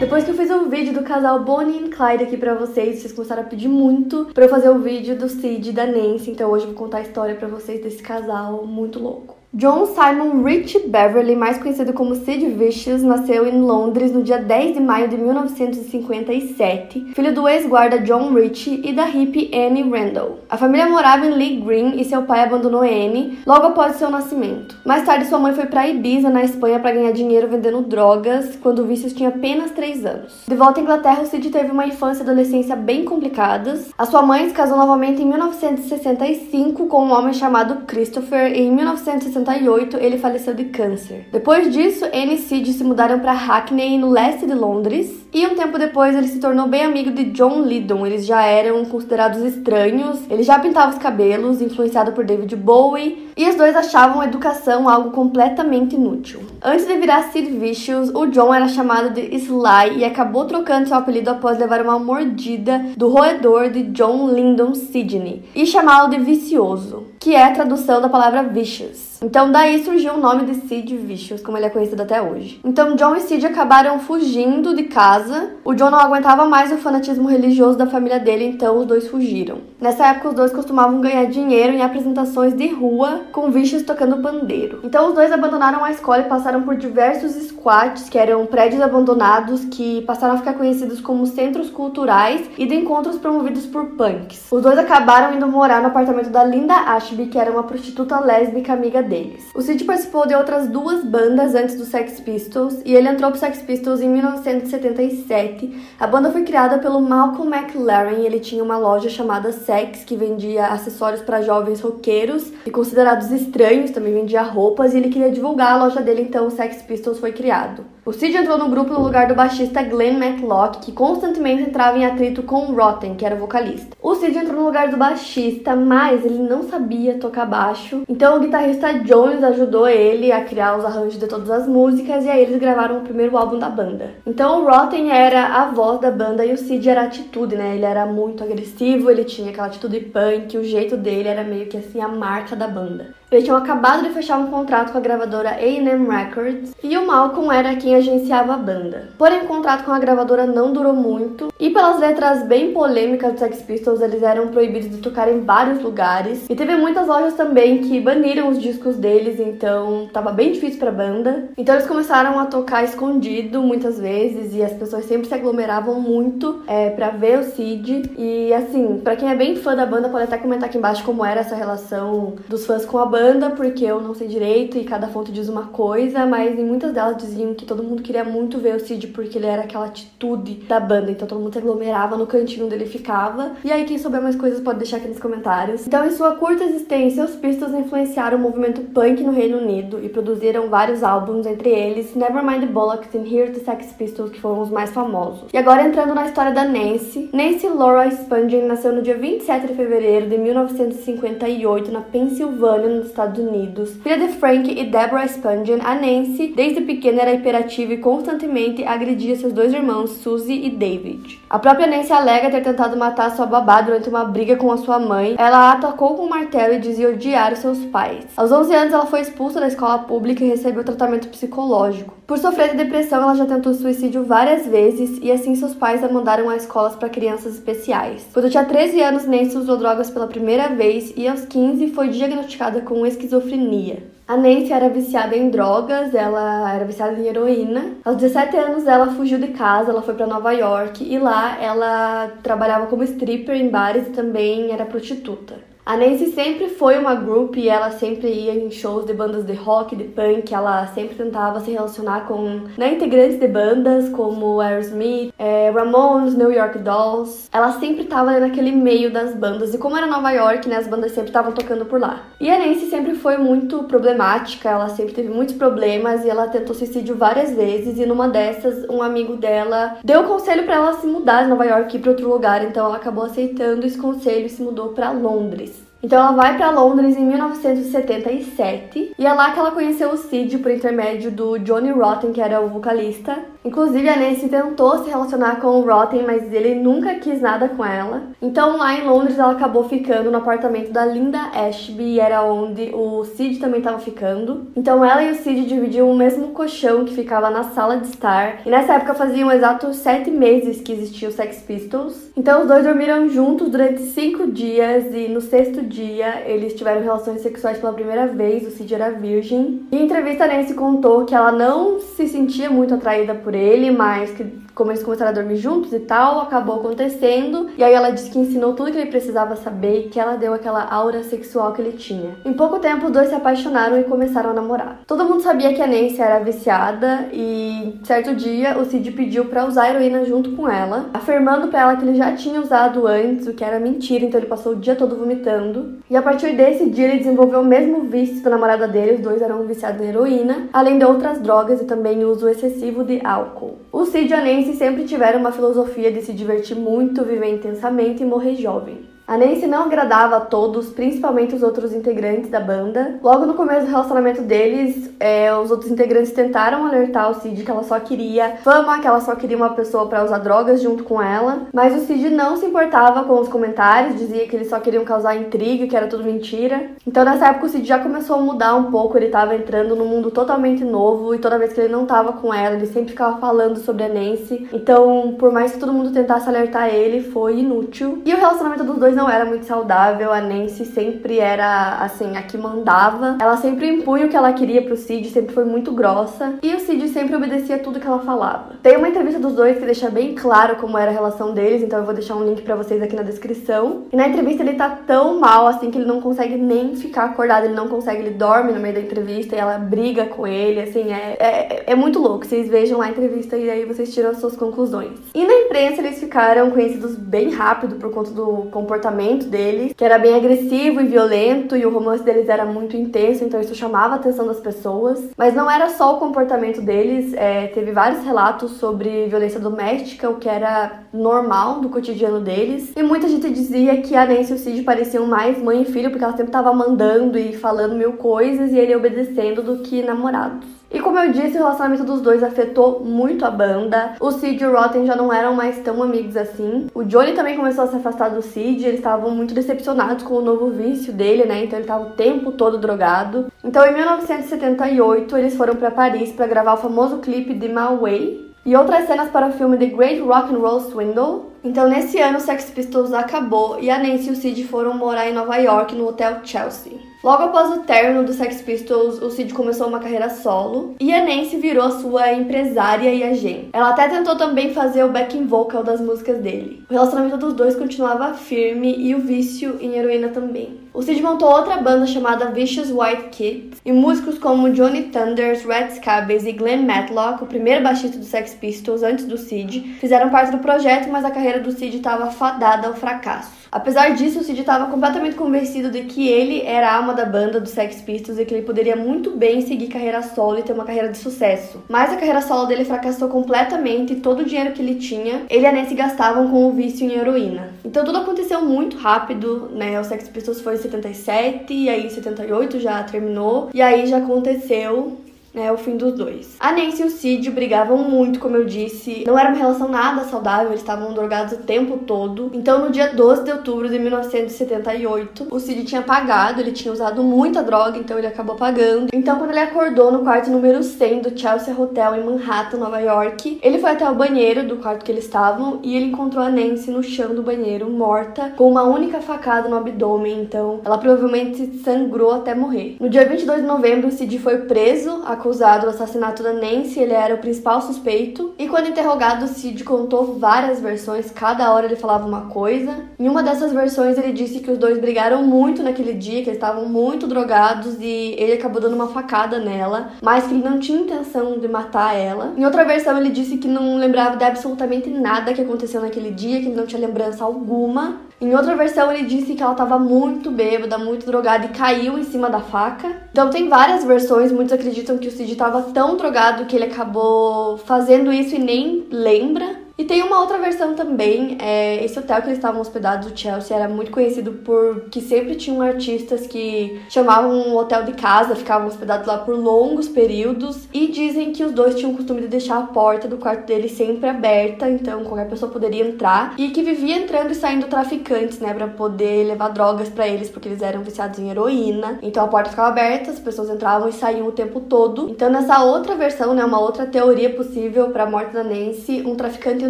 Depois que eu fiz o vídeo do casal Bonnie e Clyde aqui pra vocês, vocês começaram a pedir muito pra eu fazer o vídeo do Sid e da Nancy, então hoje eu vou contar a história pra vocês desse casal muito louco. John Simon Rich Beverly, mais conhecido como Sid Vicious, nasceu em Londres no dia 10 de maio de 1957, filho do ex-guarda John Rich e da hippie Annie Randall. A família morava em Lee Green e seu pai abandonou Annie logo após seu nascimento. Mais tarde, sua mãe foi para Ibiza, na Espanha, para ganhar dinheiro vendendo drogas, quando Vicious tinha apenas 3 anos. De volta à Inglaterra, Sid teve uma infância e adolescência bem complicadas. A sua mãe se casou novamente em 1965 com um homem chamado Christopher e em 1960 1968, ele faleceu de câncer. Depois disso, Anne e Sid se mudaram para Hackney, no leste de Londres, e um tempo depois ele se tornou bem amigo de John Lydon. Eles já eram considerados estranhos, ele já pintava os cabelos, influenciado por David Bowie, e os dois achavam a educação algo completamente inútil. Antes de virar Sid Vicious, o John era chamado de Sly e acabou trocando seu apelido após levar uma mordida do roedor de John Lyndon Sidney e chamá-lo de Vicioso, que é a tradução da palavra vicious. Então daí surgiu o nome de Sid Vicious, como ele é conhecido até hoje. Então John e Sid acabaram fugindo de casa. O John não aguentava mais o fanatismo religioso da família dele, então os dois fugiram. Nessa época os dois costumavam ganhar dinheiro em apresentações de rua com Vicious tocando pandeiro. Então os dois abandonaram a escola e passaram por diversos squats, que eram prédios abandonados que passaram a ficar conhecidos como centros culturais e de encontros promovidos por punks. Os dois acabaram indo morar no apartamento da Linda Ashby, que era uma prostituta lésbica amiga deles. O Sid participou de outras duas bandas antes do Sex Pistols e ele entrou pro Sex Pistols em 1977. A banda foi criada pelo Malcolm McLaren. Ele tinha uma loja chamada Sex que vendia acessórios para jovens roqueiros e considerados estranhos, também vendia roupas e ele queria divulgar a loja dele, então o Sex Pistols foi criado. O Sid entrou no grupo no lugar do baixista Glenn Matlock, que constantemente entrava em atrito com Rotten, que era o vocalista. O Sid entrou no lugar do baixista, mas ele não sabia tocar baixo, então o guitarrista Jones ajudou ele a criar os arranjos de todas as músicas e aí eles gravaram o primeiro álbum da banda. Então o Rotten era a voz da banda e o Sid era a atitude, né? Ele era muito agressivo, ele tinha aquela atitude punk, o jeito dele era meio que assim a marca da banda. Eles tinham acabado de fechar um contrato com a gravadora A&M Records e o Malcolm era quem agenciava a banda. Porém, o contrato com a gravadora não durou muito e pelas letras bem polêmicas dos Sex Pistols, eles eram proibidos de tocar em vários lugares e teve muitas lojas também que baniram os discos deles, então tava bem difícil pra banda. Então eles começaram a tocar escondido muitas vezes e as pessoas sempre se aglomeravam muito é, para ver o Cid. E assim, para quem é bem fã da banda, pode até comentar aqui embaixo como era essa relação dos fãs com a banda porque eu não sei direito e cada fonte diz uma coisa, mas em muitas delas diziam que todo mundo queria muito ver o Cid porque ele era aquela atitude da banda, então todo mundo se aglomerava no cantinho onde ele ficava. E aí, quem souber mais coisas pode deixar aqui nos comentários. Então, em sua curta existência, os Pistols influenciaram o movimento punk no Reino Unido e produziram vários álbuns, entre eles Nevermind the Bollocks e Here's the Sex Pistols, que foram os mais famosos. E agora entrando na história da Nancy. Nancy Laura Spungen nasceu no dia 27 de fevereiro de 1958 na Pensilvânia, nos Estados Unidos. Filha de Frank e Deborah Spungen, a Nancy, desde pequena era hiperativa e constantemente agredia seus dois irmãos, Suzy e David. A própria Nancy alega ter tentado matar sua babá durante uma briga com a sua mãe. Ela a atacou com um martelo e dizia odiar seus pais. Aos 11 anos, ela foi expulsa da escola pública e recebeu tratamento psicológico. Por sofrer de depressão, ela já tentou suicídio várias vezes e assim seus pais a mandaram a escolas para crianças especiais. Quando tinha 13 anos, Nancy usou drogas pela primeira vez e aos 15 foi diagnosticada com esquizofrenia. A Nancy era viciada em drogas, ela era viciada em heroína. Aos 17 anos ela fugiu de casa, ela foi para Nova York e lá ela trabalhava como stripper em bares e também era prostituta. A Nancy sempre foi uma group e ela sempre ia em shows de bandas de rock, de punk, ela sempre tentava se relacionar com né, integrantes de bandas como Aerosmith, é, Ramones, New York Dolls. Ela sempre tava naquele meio das bandas e como era Nova York, né, as bandas sempre estavam tocando por lá. E a Nancy sempre foi muito problemática, ela sempre teve muitos problemas e ela tentou suicídio várias vezes e numa dessas um amigo dela deu conselho para ela se mudar de Nova York para outro lugar, então ela acabou aceitando esse conselho e se mudou para Londres. Então ela vai para Londres em 1977 e é lá que ela conheceu o Sid por intermédio do Johnny Rotten, que era o vocalista. Inclusive a Nancy tentou se relacionar com o Rotten, mas ele nunca quis nada com ela. Então lá em Londres ela acabou ficando no apartamento da Linda Ashby, era onde o Sid também estava ficando. Então ela e o Sid dividiam o mesmo colchão que ficava na sala de estar. E nessa época faziam exatos sete meses que existia o Sex Pistols. Então os dois dormiram juntos durante cinco dias e no sexto dia eles tiveram relações sexuais pela primeira vez, o Cid era virgem. E em entrevista a Nancy contou que ela não se sentia muito atraída por ele, mas que como eles começaram a dormir juntos e tal, acabou acontecendo. E aí ela disse que ensinou tudo que ele precisava saber e que ela deu aquela aura sexual que ele tinha. Em pouco tempo, os dois se apaixonaram e começaram a namorar. Todo mundo sabia que a Nancy era viciada e certo dia o Cid pediu para usar heroína junto com ela, afirmando para ela que ele já tinha usado antes, o que era mentira, então ele passou o dia todo vomitando. E a partir desse dia ele desenvolveu o mesmo vício da namorada dele, os dois eram viciados em heroína, além de outras drogas e também uso excessivo de álcool. O Cid e a Nancy sempre tiveram uma filosofia de se divertir muito, viver intensamente e morrer jovem. A Nancy não agradava a todos, principalmente os outros integrantes da banda. Logo no começo do relacionamento deles, é, os outros integrantes tentaram alertar o Cid que ela só queria fama, que ela só queria uma pessoa para usar drogas junto com ela. Mas o Cid não se importava com os comentários, dizia que eles só queriam causar intriga, que era tudo mentira. Então nessa época o Cid já começou a mudar um pouco, ele tava entrando num mundo totalmente novo e toda vez que ele não tava com ela, ele sempre ficava falando sobre a Nancy. Então, por mais que todo mundo tentasse alertar ele, foi inútil. E o relacionamento dos dois não era muito saudável. A Nancy sempre era, assim, a que mandava. Ela sempre impunha o que ela queria pro Cid, sempre foi muito grossa. E o Cid sempre obedecia tudo que ela falava. Tem uma entrevista dos dois que deixa bem claro como era a relação deles, então eu vou deixar um link para vocês aqui na descrição. E na entrevista ele tá tão mal, assim, que ele não consegue nem ficar acordado, ele não consegue, ele dorme no meio da entrevista e ela briga com ele, assim, é, é, é muito louco. Vocês vejam lá a entrevista e aí vocês tiram as suas conclusões. E na imprensa eles ficaram conhecidos bem rápido por conta do comportamento comportamento deles, que era bem agressivo e violento, e o romance deles era muito intenso, então isso chamava a atenção das pessoas. Mas não era só o comportamento deles, é, teve vários relatos sobre violência doméstica, o que era normal do cotidiano deles. E muita gente dizia que a Nancy e o Cid pareciam mais mãe e filho, porque ela sempre estava mandando e falando mil coisas e ele obedecendo do que namorados. E como eu disse, o relacionamento dos dois afetou muito a banda. O Sid e o Rotten já não eram mais tão amigos assim. O Johnny também começou a se afastar do Sid, eles estavam muito decepcionados com o novo vício dele, né? Então ele estava o tempo todo drogado. Então em 1978 eles foram para Paris para gravar o famoso clipe de My Way, e outras cenas para o filme The Great Rock and Roll Swindle. Então, nesse ano, o Sex Pistols acabou e a Nancy e o Sid foram morar em Nova York, no Hotel Chelsea. Logo após o término do Sex Pistols, o Sid começou uma carreira solo e a Nancy virou sua empresária e agente. Ela até tentou também fazer o backing vocal das músicas dele. O relacionamento dos dois continuava firme e o vício em heroína também. O Sid montou outra banda chamada Vicious White Kids e músicos como Johnny Thunders, Red Scabies e Glenn Matlock, o primeiro baixista do Sex Pistols antes do Sid, fizeram parte do projeto, mas a carreira do Sid estava fadada ao fracasso. Apesar disso, o Sid estava completamente convencido de que ele era a alma da banda do Sex Pistols e que ele poderia muito bem seguir carreira solo e ter uma carreira de sucesso. Mas a carreira solo dele fracassou completamente e todo o dinheiro que ele tinha, ele e a Nancy gastavam com o vício em heroína. Então tudo aconteceu muito rápido, né? O Sex Pistols foi em 77 e aí em 78 já terminou. E aí já aconteceu né, o fim dos dois. A Nancy e o Cid brigavam muito, como eu disse. Não era uma relação nada saudável, eles estavam drogados o tempo todo. Então, no dia 12 de outubro de 1978, o Cid tinha pagado, ele tinha usado muita droga, então ele acabou pagando. Então, quando ele acordou no quarto número 100 do Chelsea Hotel em Manhattan, Nova York, ele foi até o banheiro do quarto que eles estavam e ele encontrou a Nancy no chão do banheiro, morta, com uma única facada no abdômen. Então, ela provavelmente sangrou até morrer. No dia 22 de novembro, o Cid foi preso, acusado do assassinato da Nancy, ele era o principal suspeito. E quando interrogado, Sid contou várias versões, cada hora ele falava uma coisa. Em uma dessas versões, ele disse que os dois brigaram muito naquele dia, que eles estavam muito drogados e ele acabou dando uma facada nela, mas que ele não tinha intenção de matar ela. Em outra versão, ele disse que não lembrava de absolutamente nada que aconteceu naquele dia, que ele não tinha lembrança alguma. Em outra versão, ele disse que ela estava muito bêbada, muito drogada e caiu em cima da faca. Então, tem várias versões. Muitos acreditam que o Cid estava tão drogado que ele acabou fazendo isso e nem lembra. E tem uma outra versão também, é, esse hotel que eles estavam hospedados, o Chelsea, era muito conhecido por que sempre tinham artistas que chamavam um hotel de casa, ficavam hospedados lá por longos períodos, e dizem que os dois tinham o costume de deixar a porta do quarto deles sempre aberta, então qualquer pessoa poderia entrar, e que vivia entrando e saindo traficantes, né, para poder levar drogas para eles, porque eles eram viciados em heroína. Então a porta ficava aberta, as pessoas entravam e saíam o tempo todo. Então nessa outra versão, né, uma outra teoria possível para a morte da Nancy, um traficante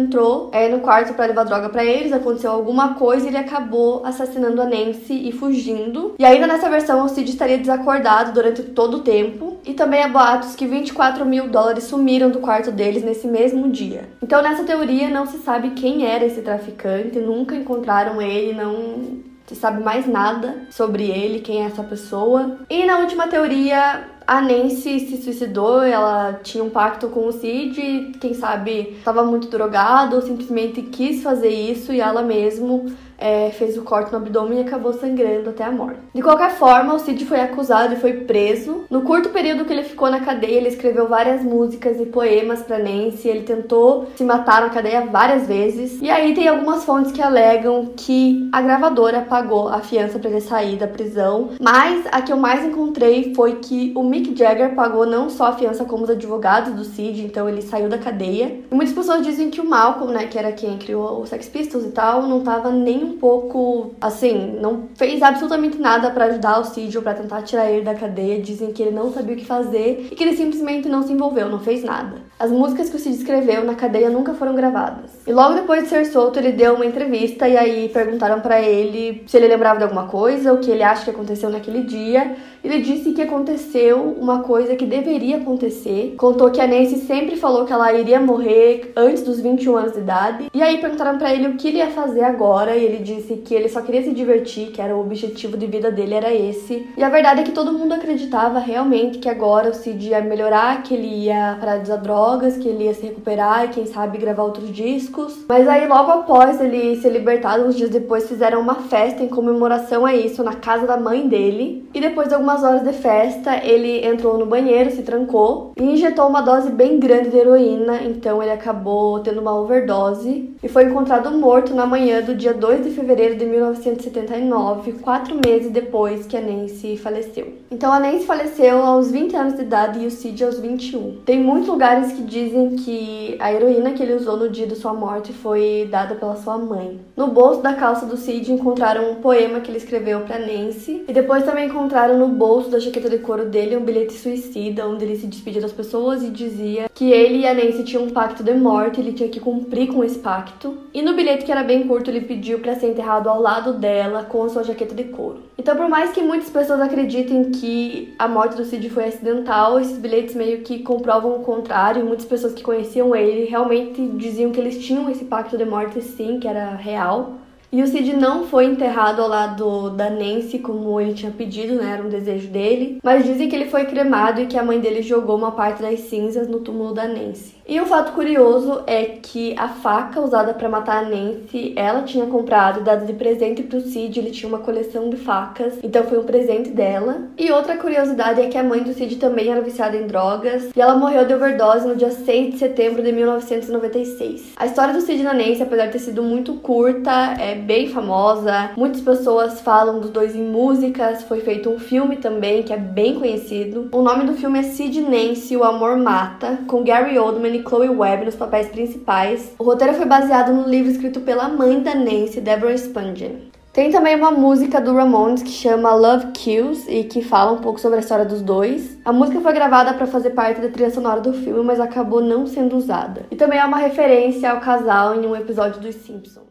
entrou é, no quarto para levar droga para eles, aconteceu alguma coisa e ele acabou assassinando a Nancy e fugindo. E ainda nessa versão, o Sid estaria desacordado durante todo o tempo. E também há boatos que 24 mil dólares sumiram do quarto deles nesse mesmo dia. Então, nessa teoria, não se sabe quem era esse traficante, nunca encontraram ele, não se sabe mais nada sobre ele, quem é essa pessoa. E na última teoria, a Nancy se suicidou, ela tinha um pacto com o Cid, quem sabe estava muito drogado ou simplesmente quis fazer isso e ela mesmo é, fez o corte no abdômen e acabou sangrando até a morte. De qualquer forma, o Cid foi acusado e foi preso. No curto período que ele ficou na cadeia, ele escreveu várias músicas e poemas para Nancy. Ele tentou se matar na cadeia várias vezes. E aí tem algumas fontes que alegam que a gravadora pagou a fiança para ele sair da prisão. Mas a que eu mais encontrei foi que o Mick Jagger pagou não só a fiança como os advogados do Cid, então ele saiu da cadeia. E muitas pessoas dizem que o Malcolm, né, que era quem criou o Sex Pistols e tal, não tava nem pouco, assim, não fez absolutamente nada para ajudar o Cid para tentar tirar ele da cadeia. Dizem que ele não sabia o que fazer e que ele simplesmente não se envolveu, não fez nada. As músicas que o Cid escreveu na cadeia nunca foram gravadas. E logo depois de ser solto, ele deu uma entrevista e aí perguntaram para ele se ele lembrava de alguma coisa, o que ele acha que aconteceu naquele dia. Ele disse que aconteceu uma coisa que deveria acontecer. Contou que a Nancy sempre falou que ela iria morrer antes dos 21 anos de idade. E aí perguntaram para ele o que ele ia fazer agora e ele disse que ele só queria se divertir, que era o objetivo de vida dele era esse. E a verdade é que todo mundo acreditava realmente que agora o Cid ia melhorar, que ele ia parar de usar drogas, que ele ia se recuperar e quem sabe gravar outros discos. Mas aí logo após ele ser libertado, uns dias depois fizeram uma festa em comemoração a isso na casa da mãe dele. E depois de algumas horas de festa, ele entrou no banheiro, se trancou e injetou uma dose bem grande de heroína, então ele acabou tendo uma overdose e foi encontrado morto na manhã do dia 2 de fevereiro de 1979, quatro meses depois que a Nancy faleceu. Então a Nancy faleceu aos 20 anos de idade e o Cid aos 21. Tem muitos lugares que dizem que a heroína que ele usou no dia de sua morte foi dada pela sua mãe. No bolso da calça do Cid encontraram um poema que ele escreveu para Nancy e depois também encontraram no bolso da jaqueta de couro dele um bilhete suicida onde ele se despedia das pessoas e dizia que ele e a Nancy tinham um pacto de morte, ele tinha que cumprir com esse pacto. E no bilhete que era bem curto ele pediu para ser enterrado ao lado dela com a sua jaqueta de couro. Então, por mais que muitas pessoas acreditem que a morte do Cid foi acidental, esses bilhetes meio que comprovam o contrário. Muitas pessoas que conheciam ele realmente diziam que eles tinham esse pacto de morte sim, que era real. E o Cid não foi enterrado ao lado da Nancy como ele tinha pedido, né? Era um desejo dele. Mas dizem que ele foi cremado e que a mãe dele jogou uma parte das cinzas no túmulo da Nancy. E um fato curioso é que a faca usada para matar a Nancy, ela tinha comprado, dado de presente pro Cid, ele tinha uma coleção de facas, então foi um presente dela. E outra curiosidade é que a mãe do Cid também era viciada em drogas, e ela morreu de overdose no dia 6 de setembro de 1996. A história do Cid da Nancy, apesar de ter sido muito curta, é bem famosa. Muitas pessoas falam dos dois em músicas, foi feito um filme também que é bem conhecido. O nome do filme é Cid Nancy, O Amor Mata, com Gary Oldman e Chloe Webb nos papéis principais. O roteiro foi baseado no livro escrito pela mãe da Nancy, Deborah Spungen. Tem também uma música do Ramones que chama Love Kills e que fala um pouco sobre a história dos dois. A música foi gravada para fazer parte da trilha sonora do filme, mas acabou não sendo usada. E também é uma referência ao casal em um episódio dos Simpsons.